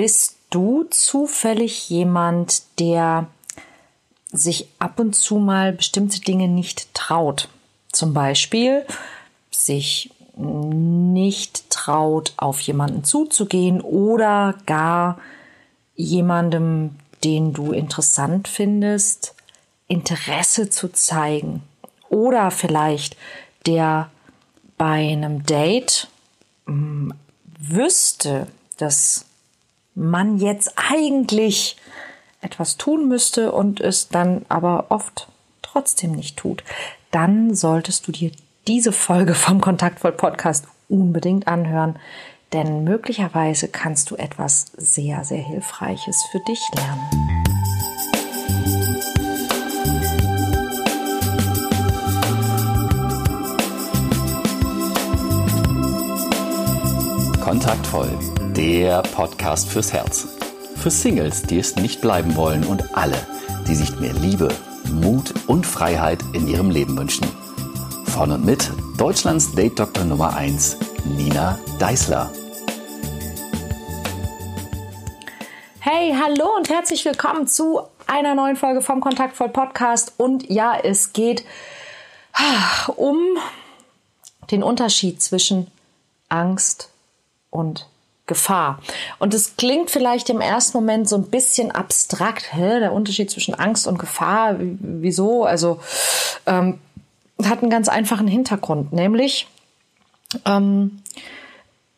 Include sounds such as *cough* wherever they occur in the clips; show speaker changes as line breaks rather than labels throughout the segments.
Bist du zufällig jemand, der sich ab und zu mal bestimmte Dinge nicht traut? Zum Beispiel sich nicht traut, auf jemanden zuzugehen oder gar jemandem, den du interessant findest, Interesse zu zeigen. Oder vielleicht der bei einem Date hm, wüsste, dass man jetzt eigentlich etwas tun müsste und es dann aber oft trotzdem nicht tut, dann solltest du dir diese Folge vom Kontaktvoll Podcast unbedingt anhören, denn möglicherweise kannst du etwas sehr, sehr Hilfreiches für dich lernen.
Kontaktvoll, der Podcast fürs Herz. Für Singles, die es nicht bleiben wollen und alle, die sich mehr Liebe, Mut und Freiheit in ihrem Leben wünschen. Von und mit Deutschlands Date-Doktor Nummer 1, Nina Deißler.
Hey, hallo und herzlich willkommen zu einer neuen Folge vom Kontaktvoll Podcast. Und ja, es geht ah, um den Unterschied zwischen Angst und Gefahr. Und es klingt vielleicht im ersten Moment so ein bisschen abstrakt, hä? der Unterschied zwischen Angst und Gefahr. Wieso? Also ähm, hat einen ganz einfachen Hintergrund, nämlich ähm,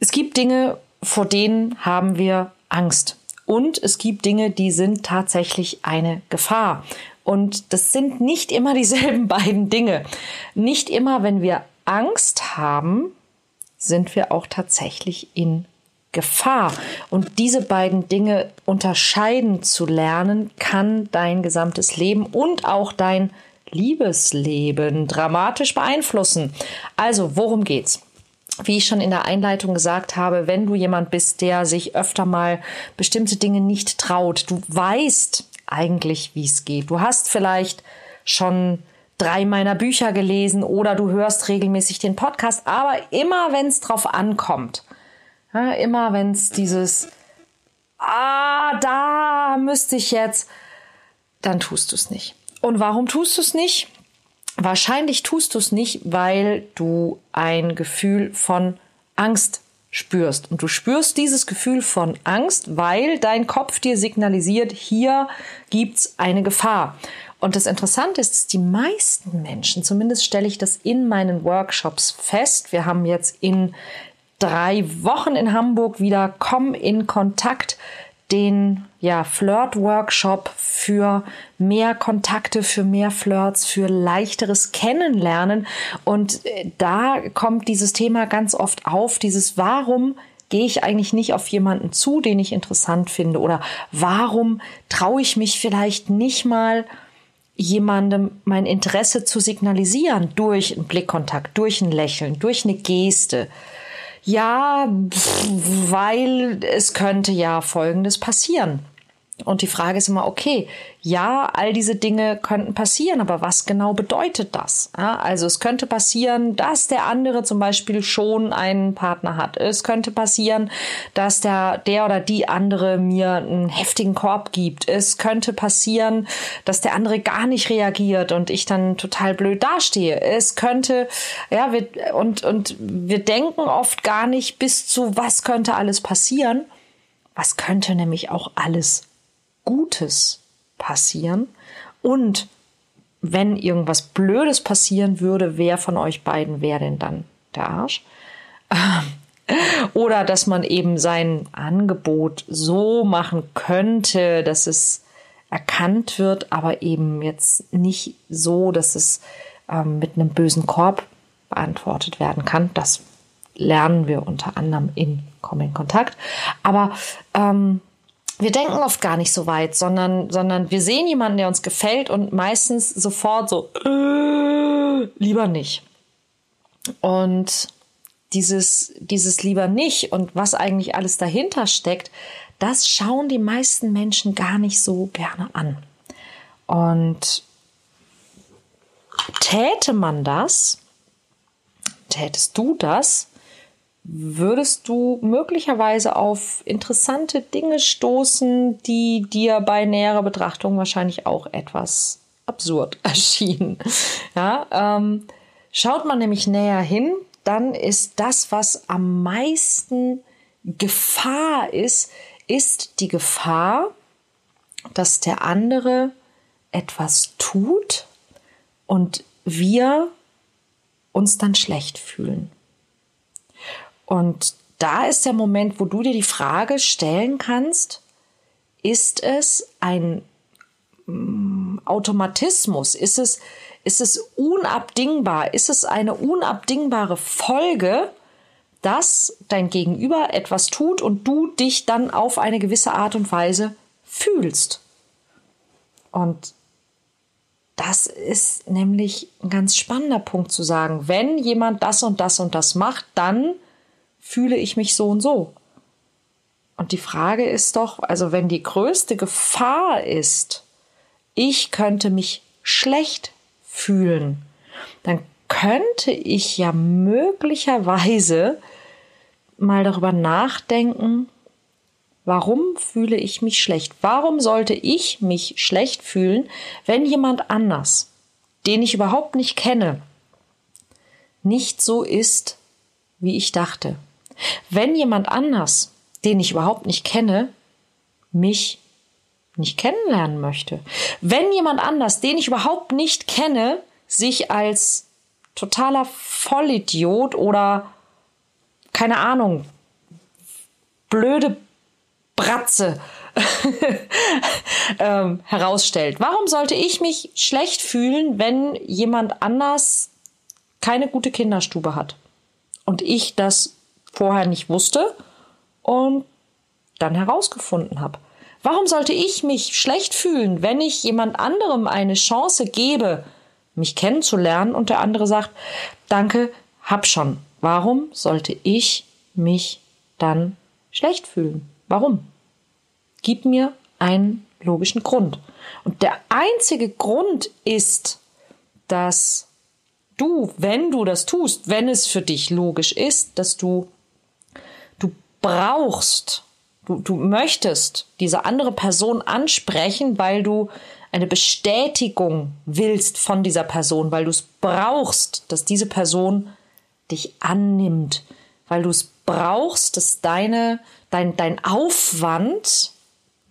es gibt Dinge, vor denen haben wir Angst. Und es gibt Dinge, die sind tatsächlich eine Gefahr. Und das sind nicht immer dieselben *laughs* beiden Dinge. Nicht immer, wenn wir Angst haben, sind wir auch tatsächlich in Gefahr. Und diese beiden Dinge unterscheiden zu lernen, kann dein gesamtes Leben und auch dein Liebesleben dramatisch beeinflussen. Also, worum geht's? Wie ich schon in der Einleitung gesagt habe, wenn du jemand bist, der sich öfter mal bestimmte Dinge nicht traut, du weißt eigentlich, wie es geht. Du hast vielleicht schon drei meiner Bücher gelesen oder du hörst regelmäßig den Podcast, aber immer wenn es drauf ankommt, ja, immer wenn es dieses, ah, da müsste ich jetzt, dann tust du es nicht. Und warum tust du es nicht? Wahrscheinlich tust du es nicht, weil du ein Gefühl von Angst spürst. Und du spürst dieses Gefühl von Angst, weil dein Kopf dir signalisiert, hier gibt's eine Gefahr. Und das Interessante ist, dass die meisten Menschen, zumindest stelle ich das in meinen Workshops fest, wir haben jetzt in drei Wochen in Hamburg wieder Komm in Kontakt den ja, Flirt-Workshop für mehr Kontakte, für mehr Flirts, für leichteres Kennenlernen. Und äh, da kommt dieses Thema ganz oft auf, dieses Warum gehe ich eigentlich nicht auf jemanden zu, den ich interessant finde? Oder warum traue ich mich vielleicht nicht mal jemandem mein Interesse zu signalisieren durch einen Blickkontakt, durch ein Lächeln, durch eine Geste? Ja, weil es könnte ja Folgendes passieren. Und die Frage ist immer, okay, ja, all diese Dinge könnten passieren, aber was genau bedeutet das? Ja, also es könnte passieren, dass der andere zum Beispiel schon einen Partner hat. Es könnte passieren, dass der, der oder die andere mir einen heftigen Korb gibt. Es könnte passieren, dass der andere gar nicht reagiert und ich dann total blöd dastehe. Es könnte, ja, wir, und, und wir denken oft gar nicht bis zu, was könnte alles passieren. Was könnte nämlich auch alles Gutes passieren? Und wenn irgendwas Blödes passieren würde, wer von euch beiden wäre denn dann der Arsch? *laughs* Oder dass man eben sein Angebot so machen könnte, dass es erkannt wird, aber eben jetzt nicht so, dass es ähm, mit einem bösen Korb beantwortet werden kann. Das lernen wir unter anderem in Komm Kontakt. Aber ähm, wir denken oft gar nicht so weit, sondern, sondern wir sehen jemanden, der uns gefällt und meistens sofort so, äh, lieber nicht. Und dieses, dieses lieber nicht und was eigentlich alles dahinter steckt, das schauen die meisten Menschen gar nicht so gerne an. Und täte man das, tätest du das, würdest du möglicherweise auf interessante Dinge stoßen, die dir bei näherer Betrachtung wahrscheinlich auch etwas absurd *laughs* erschienen. Ja, ähm, schaut man nämlich näher hin, dann ist das, was am meisten Gefahr ist, ist die Gefahr, dass der andere etwas tut und wir uns dann schlecht fühlen. Und da ist der Moment, wo du dir die Frage stellen kannst, ist es ein mm, Automatismus? Ist es, ist es unabdingbar? Ist es eine unabdingbare Folge, dass dein Gegenüber etwas tut und du dich dann auf eine gewisse Art und Weise fühlst? Und das ist nämlich ein ganz spannender Punkt zu sagen. Wenn jemand das und das und das macht, dann fühle ich mich so und so. Und die Frage ist doch, also wenn die größte Gefahr ist, ich könnte mich schlecht fühlen, dann könnte ich ja möglicherweise mal darüber nachdenken, warum fühle ich mich schlecht? Warum sollte ich mich schlecht fühlen, wenn jemand anders, den ich überhaupt nicht kenne, nicht so ist, wie ich dachte? Wenn jemand anders, den ich überhaupt nicht kenne, mich nicht kennenlernen möchte. Wenn jemand anders, den ich überhaupt nicht kenne, sich als totaler Vollidiot oder keine Ahnung, blöde Bratze *laughs* ähm, herausstellt. Warum sollte ich mich schlecht fühlen, wenn jemand anders keine gute Kinderstube hat und ich das vorher nicht wusste und dann herausgefunden habe. Warum sollte ich mich schlecht fühlen, wenn ich jemand anderem eine Chance gebe, mich kennenzulernen und der andere sagt, danke, hab schon. Warum sollte ich mich dann schlecht fühlen? Warum? Gib mir einen logischen Grund. Und der einzige Grund ist, dass du, wenn du das tust, wenn es für dich logisch ist, dass du brauchst, du, du möchtest diese andere Person ansprechen, weil du eine Bestätigung willst von dieser Person, weil du es brauchst, dass diese Person dich annimmt, weil du es brauchst, dass deine, dein, dein Aufwand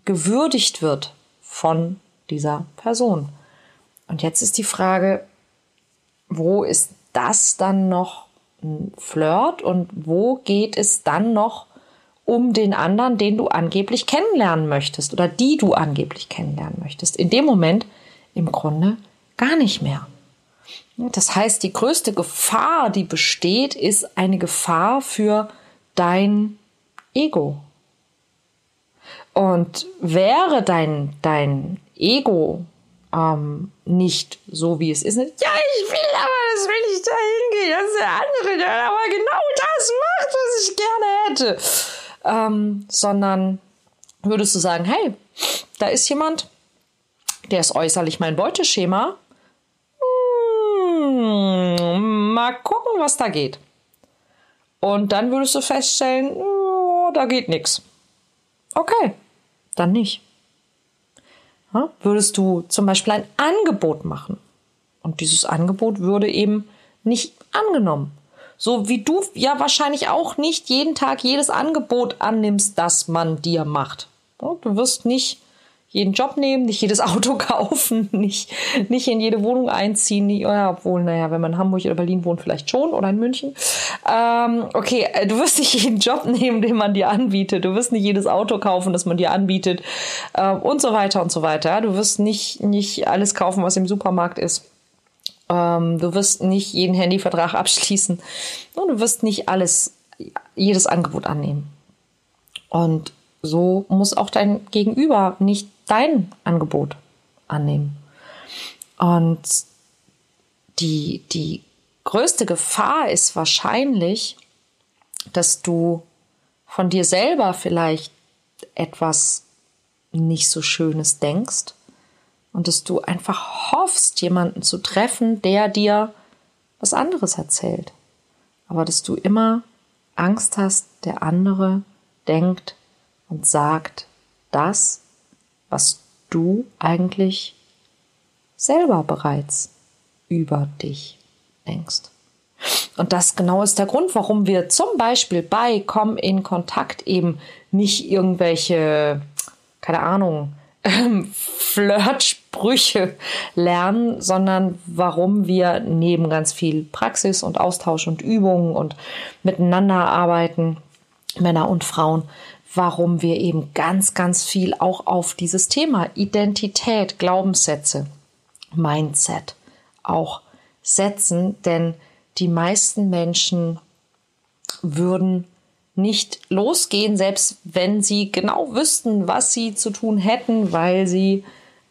gewürdigt wird von dieser Person. Und jetzt ist die Frage, wo ist das dann noch ein Flirt und wo geht es dann noch um den anderen, den du angeblich kennenlernen möchtest oder die du angeblich kennenlernen möchtest. In dem Moment im Grunde gar nicht mehr. Das heißt, die größte Gefahr, die besteht, ist eine Gefahr für dein Ego. Und wäre dein, dein Ego ähm, nicht so, wie es ist, ja, ich will aber, das will ich da hingehen, das ist der andere, der aber genau das macht, was ich gerne hätte ähm, sondern würdest du sagen, hey, da ist jemand, der ist äußerlich mein Beuteschema. Hm, mal gucken, was da geht. Und dann würdest du feststellen, oh, da geht nichts. Okay, dann nicht. Ja, würdest du zum Beispiel ein Angebot machen und dieses Angebot würde eben nicht angenommen. So wie du ja wahrscheinlich auch nicht jeden Tag jedes Angebot annimmst, das man dir macht. Du wirst nicht jeden Job nehmen, nicht jedes *laughs* Auto kaufen, nicht, nicht in jede Wohnung einziehen. Nicht, ja, obwohl, naja, wenn man in Hamburg oder Berlin wohnt, vielleicht schon oder in München. Ähm, okay, äh, du wirst nicht *laughs* jeden Job nehmen, den man dir anbietet. Du wirst nicht jedes Auto kaufen, das man dir anbietet äh, und so weiter und so weiter. Du wirst nicht, nicht alles kaufen, was im Supermarkt ist. Ähm, du wirst nicht jeden Handyvertrag abschließen. Und du wirst nicht alles, jedes Angebot annehmen. Und so muss auch dein Gegenüber nicht dein Angebot annehmen. Und die, die größte Gefahr ist wahrscheinlich, dass du von dir selber vielleicht etwas nicht so Schönes denkst und dass du einfach hoffst, jemanden zu treffen, der dir was anderes erzählt. Aber dass du immer Angst hast, der andere denkt und sagt das, was du eigentlich selber bereits über dich denkst. Und das genau ist der Grund, warum wir zum Beispiel bei Komm in Kontakt eben nicht irgendwelche, keine Ahnung, Flirtsprüche lernen, sondern warum wir neben ganz viel Praxis und Austausch und Übungen und miteinander arbeiten, Männer und Frauen, warum wir eben ganz, ganz viel auch auf dieses Thema Identität, Glaubenssätze, Mindset auch setzen, denn die meisten Menschen würden nicht losgehen, selbst wenn sie genau wüssten, was sie zu tun hätten, weil sie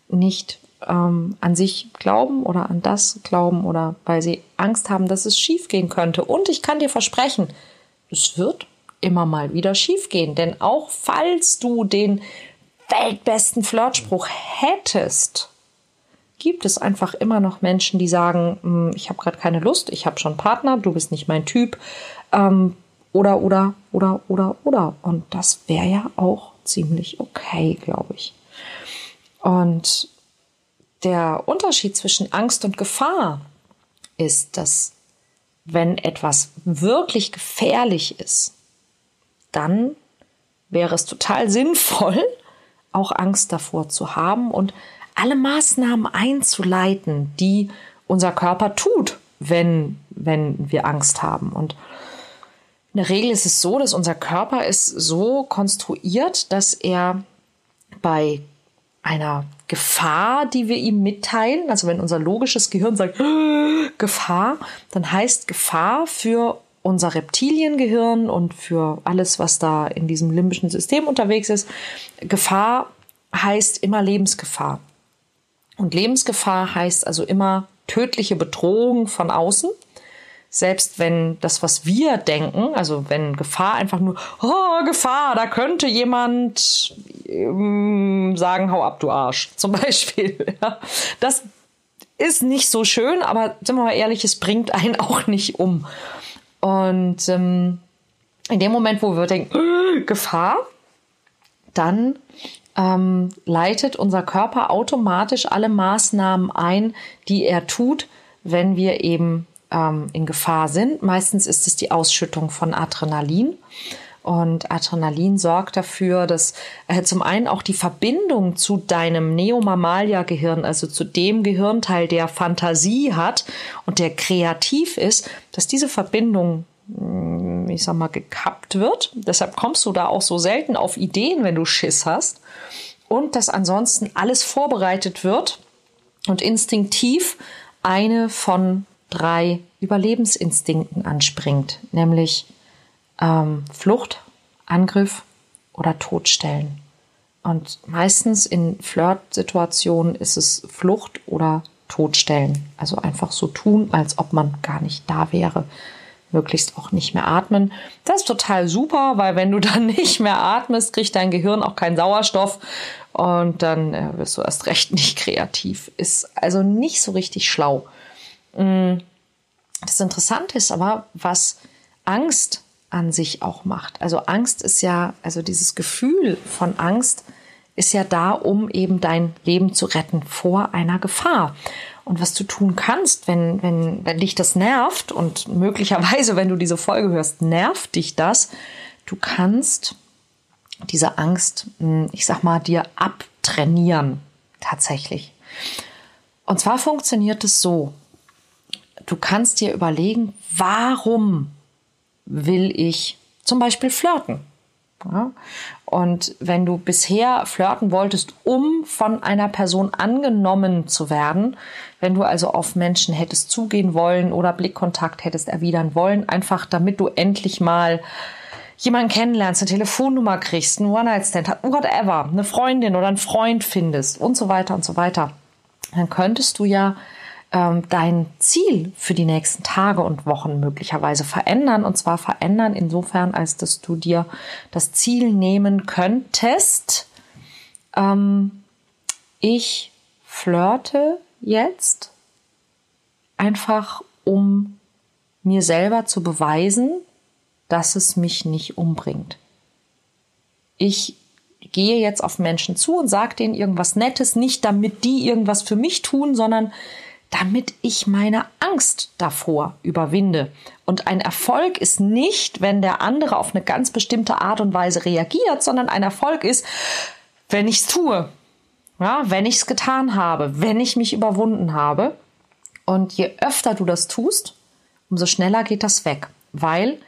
nicht ähm, an sich glauben oder an das glauben oder weil sie Angst haben, dass es schiefgehen könnte. Und ich kann dir versprechen, es wird immer mal wieder schiefgehen, denn auch falls du den weltbesten Flirtspruch hättest, gibt es einfach immer noch Menschen, die sagen, hm, ich habe gerade keine Lust, ich habe schon Partner, du bist nicht mein Typ. Ähm, oder, oder, oder, oder, oder. Und das wäre ja auch ziemlich okay, glaube ich. Und der Unterschied zwischen Angst und Gefahr ist, dass wenn etwas wirklich gefährlich ist, dann wäre es total sinnvoll, *laughs* auch Angst davor zu haben und alle Maßnahmen einzuleiten, die unser Körper tut, wenn, wenn wir Angst haben. Und in der Regel ist es so, dass unser Körper ist so konstruiert, dass er bei einer Gefahr, die wir ihm mitteilen, also wenn unser logisches Gehirn sagt *gasps* Gefahr, dann heißt Gefahr für unser Reptiliengehirn und für alles, was da in diesem limbischen System unterwegs ist, Gefahr heißt immer Lebensgefahr. Und Lebensgefahr heißt also immer tödliche Bedrohung von außen. Selbst wenn das, was wir denken, also wenn Gefahr einfach nur, oh, Gefahr, da könnte jemand ähm, sagen, hau ab, du Arsch, *laughs* zum Beispiel. Das ist nicht so schön, aber sind wir mal ehrlich, es bringt einen auch nicht um. Und ähm, in dem Moment, wo wir denken, äh, Gefahr, dann ähm, leitet unser Körper automatisch alle Maßnahmen ein, die er tut, wenn wir eben ähm, in Gefahr sind. Meistens ist es die Ausschüttung von Adrenalin. Und Adrenalin sorgt dafür, dass äh, zum einen auch die Verbindung zu deinem Neomammalia-Gehirn, also zu dem Gehirnteil, der Fantasie hat und der kreativ ist, dass diese Verbindung hm, ich sag mal, gekappt wird. Deshalb kommst du da auch so selten auf Ideen, wenn du Schiss hast und dass ansonsten alles vorbereitet wird und instinktiv eine von drei Überlebensinstinkten anspringt, nämlich ähm, Flucht, Angriff oder Todstellen. Und meistens in Flirtsituationen ist es Flucht oder Todstellen. Also einfach so tun, als ob man gar nicht da wäre möglichst auch nicht mehr atmen. Das ist total super, weil wenn du *laughs* dann nicht mehr atmest, kriegt dein Gehirn auch keinen Sauerstoff und dann äh, wirst du erst recht nicht kreativ. Ist also nicht so richtig schlau. Mm, das Interessante ist aber, was Angst an sich auch macht. Also Angst ist ja, also dieses Gefühl von Angst ist ja da, um eben dein Leben zu retten vor einer Gefahr. Und was du tun kannst, wenn, wenn, wenn dich das nervt und möglicherweise, wenn du diese Folge hörst, nervt dich das, du kannst diese Angst, hm, ich sag mal, dir abtrainieren. Tatsächlich. Und zwar funktioniert es so. Du kannst dir überlegen, warum will ich zum Beispiel flirten? Ja? Und wenn du bisher flirten wolltest, um von einer Person angenommen zu werden, wenn du also auf Menschen hättest zugehen wollen oder Blickkontakt hättest erwidern wollen, einfach damit du endlich mal jemanden kennenlernst, eine Telefonnummer kriegst, einen One-Night-Stand, whatever, eine Freundin oder einen Freund findest und so weiter und so weiter, dann könntest du ja ähm, dein Ziel für die nächsten Tage und Wochen möglicherweise verändern. Und zwar verändern insofern, als dass du dir das Ziel nehmen könntest. Ähm, ich flirte jetzt einfach, um mir selber zu beweisen, dass es mich nicht umbringt. Ich gehe jetzt auf Menschen zu und sage denen irgendwas Nettes, nicht damit die irgendwas für mich tun, sondern damit ich meine Angst davor überwinde. Und ein Erfolg ist nicht, wenn der andere auf eine ganz bestimmte Art und Weise reagiert, sondern ein Erfolg ist, wenn ich es tue, ja, wenn ich es getan habe, wenn ich mich überwunden habe. Und je öfter du das tust, umso schneller geht das weg, weil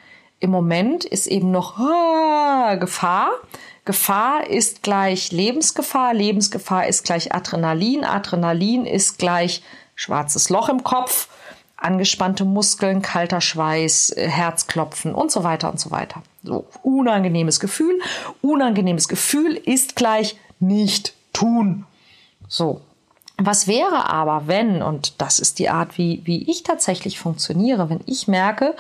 im Moment ist eben noch ah, Gefahr. Gefahr ist gleich Lebensgefahr, Lebensgefahr ist gleich Adrenalin, Adrenalin ist gleich schwarzes Loch im Kopf, angespannte Muskeln, kalter Schweiß, äh, Herzklopfen und so weiter und so weiter. So, unangenehmes Gefühl. Unangenehmes Gefühl ist gleich nicht tun. So. Was wäre aber, wenn, und das ist die Art, wie, wie ich tatsächlich funktioniere, wenn ich merke,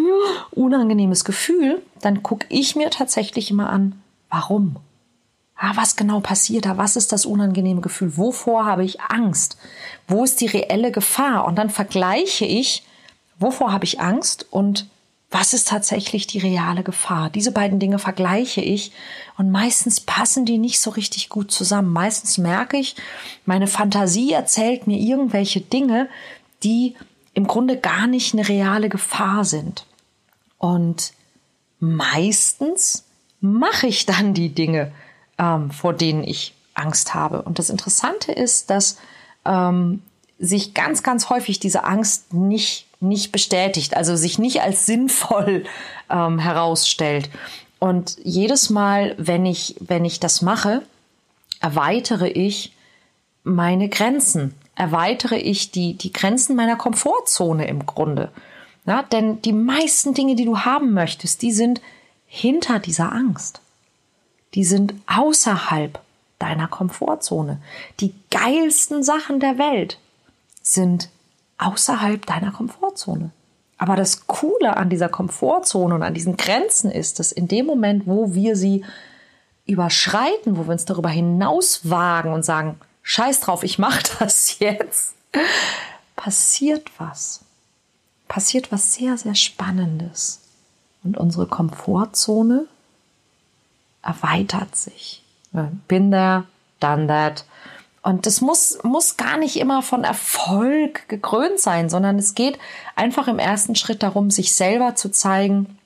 *laughs* unangenehmes Gefühl, dann gucke ich mir tatsächlich immer an, warum? Ah, was genau passiert da? Was ist das unangenehme Gefühl? Wovor habe ich Angst? Wo ist die reelle Gefahr? Und dann vergleiche ich, wovor habe ich Angst und was ist tatsächlich die reale Gefahr? Diese beiden Dinge vergleiche ich und meistens passen die nicht so richtig gut zusammen. Meistens merke ich, meine Fantasie erzählt mir irgendwelche Dinge, die im Grunde gar nicht eine reale Gefahr sind. Und meistens mache ich dann die Dinge, ähm, vor denen ich Angst habe. Und das Interessante ist, dass ähm, sich ganz, ganz häufig diese Angst nicht, nicht bestätigt, also sich nicht als *laughs* sinnvoll ähm, herausstellt. Und jedes Mal, wenn ich, wenn ich das mache, erweitere ich meine Grenzen, erweitere ich die, die Grenzen meiner Komfortzone im Grunde. Ja, denn die meisten Dinge, die du haben möchtest, die sind hinter dieser Angst die sind außerhalb deiner Komfortzone. Die geilsten Sachen der Welt sind außerhalb deiner Komfortzone. Aber das Coole an dieser Komfortzone und an diesen Grenzen ist, dass in dem Moment, wo wir sie überschreiten, wo wir uns darüber hinaus wagen und sagen, scheiß drauf, ich mache das jetzt, passiert was. Passiert was sehr, sehr Spannendes. Und unsere Komfortzone erweitert sich. Bin there, done that. Und das muss, muss gar nicht immer von Erfolg gekrönt sein, sondern es geht einfach im ersten Schritt darum, sich selber zu zeigen,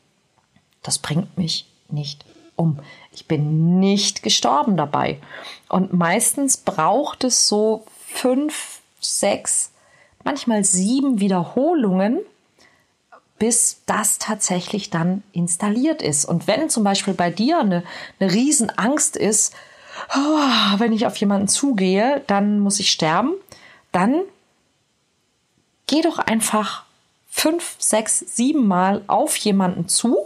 das bringt mich nicht um. Ich bin nicht gestorben dabei. Und meistens braucht es so fünf, sechs, manchmal sieben Wiederholungen, bis das tatsächlich dann installiert ist. Und wenn zum Beispiel bei dir eine, eine Riesenangst ist, oh, wenn ich auf jemanden zugehe, dann muss ich sterben, dann geh doch einfach fünf, sechs, sieben Mal auf jemanden zu.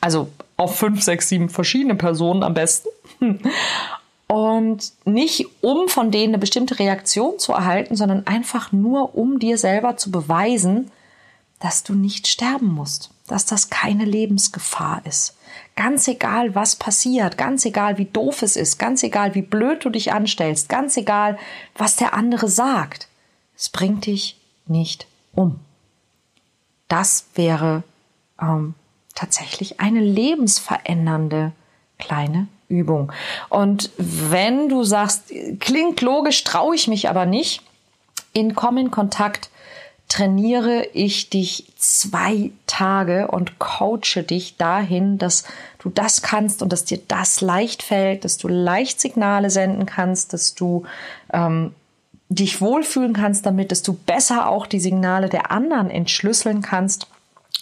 Also auf fünf, sechs, sieben verschiedene Personen am besten. Und nicht um von denen eine bestimmte Reaktion zu erhalten, sondern einfach nur um dir selber zu beweisen, dass du nicht sterben musst, dass das keine Lebensgefahr ist. Ganz egal, was passiert, ganz egal, wie doof es ist, ganz egal, wie blöd du dich anstellst, ganz egal, was der andere sagt, es bringt dich nicht um. Das wäre ähm, tatsächlich eine lebensverändernde kleine Übung. Und wenn du sagst, klingt logisch, traue ich mich aber nicht, in Komm in Kontakt trainiere ich dich zwei Tage und coache dich dahin, dass du das kannst und dass dir das leicht fällt, dass du leicht Signale senden kannst, dass du ähm, dich wohlfühlen kannst damit, dass du besser auch die Signale der anderen entschlüsseln kannst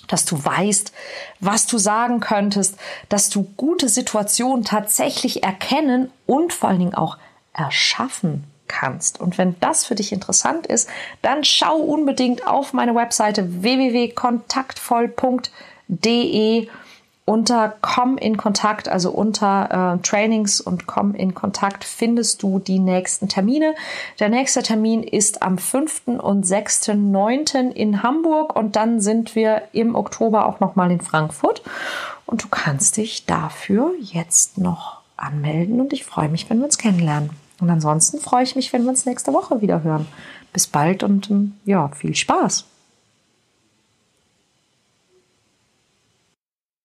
dass du weißt, was du sagen könntest, dass du gute Situationen tatsächlich erkennen und vor allen Dingen auch erschaffen kannst. Und wenn das für dich interessant ist, dann schau unbedingt auf meine Webseite www.kontaktvoll.de unter Komm in Kontakt, also unter äh, Trainings und Komm in Kontakt findest du die nächsten Termine. Der nächste Termin ist am 5. und 6.9. in Hamburg und dann sind wir im Oktober auch nochmal in Frankfurt. Und du kannst dich dafür jetzt noch anmelden und ich freue mich, wenn wir uns kennenlernen. Und ansonsten freue ich mich, wenn wir uns nächste Woche wieder hören. Bis bald und ähm, ja, viel Spaß.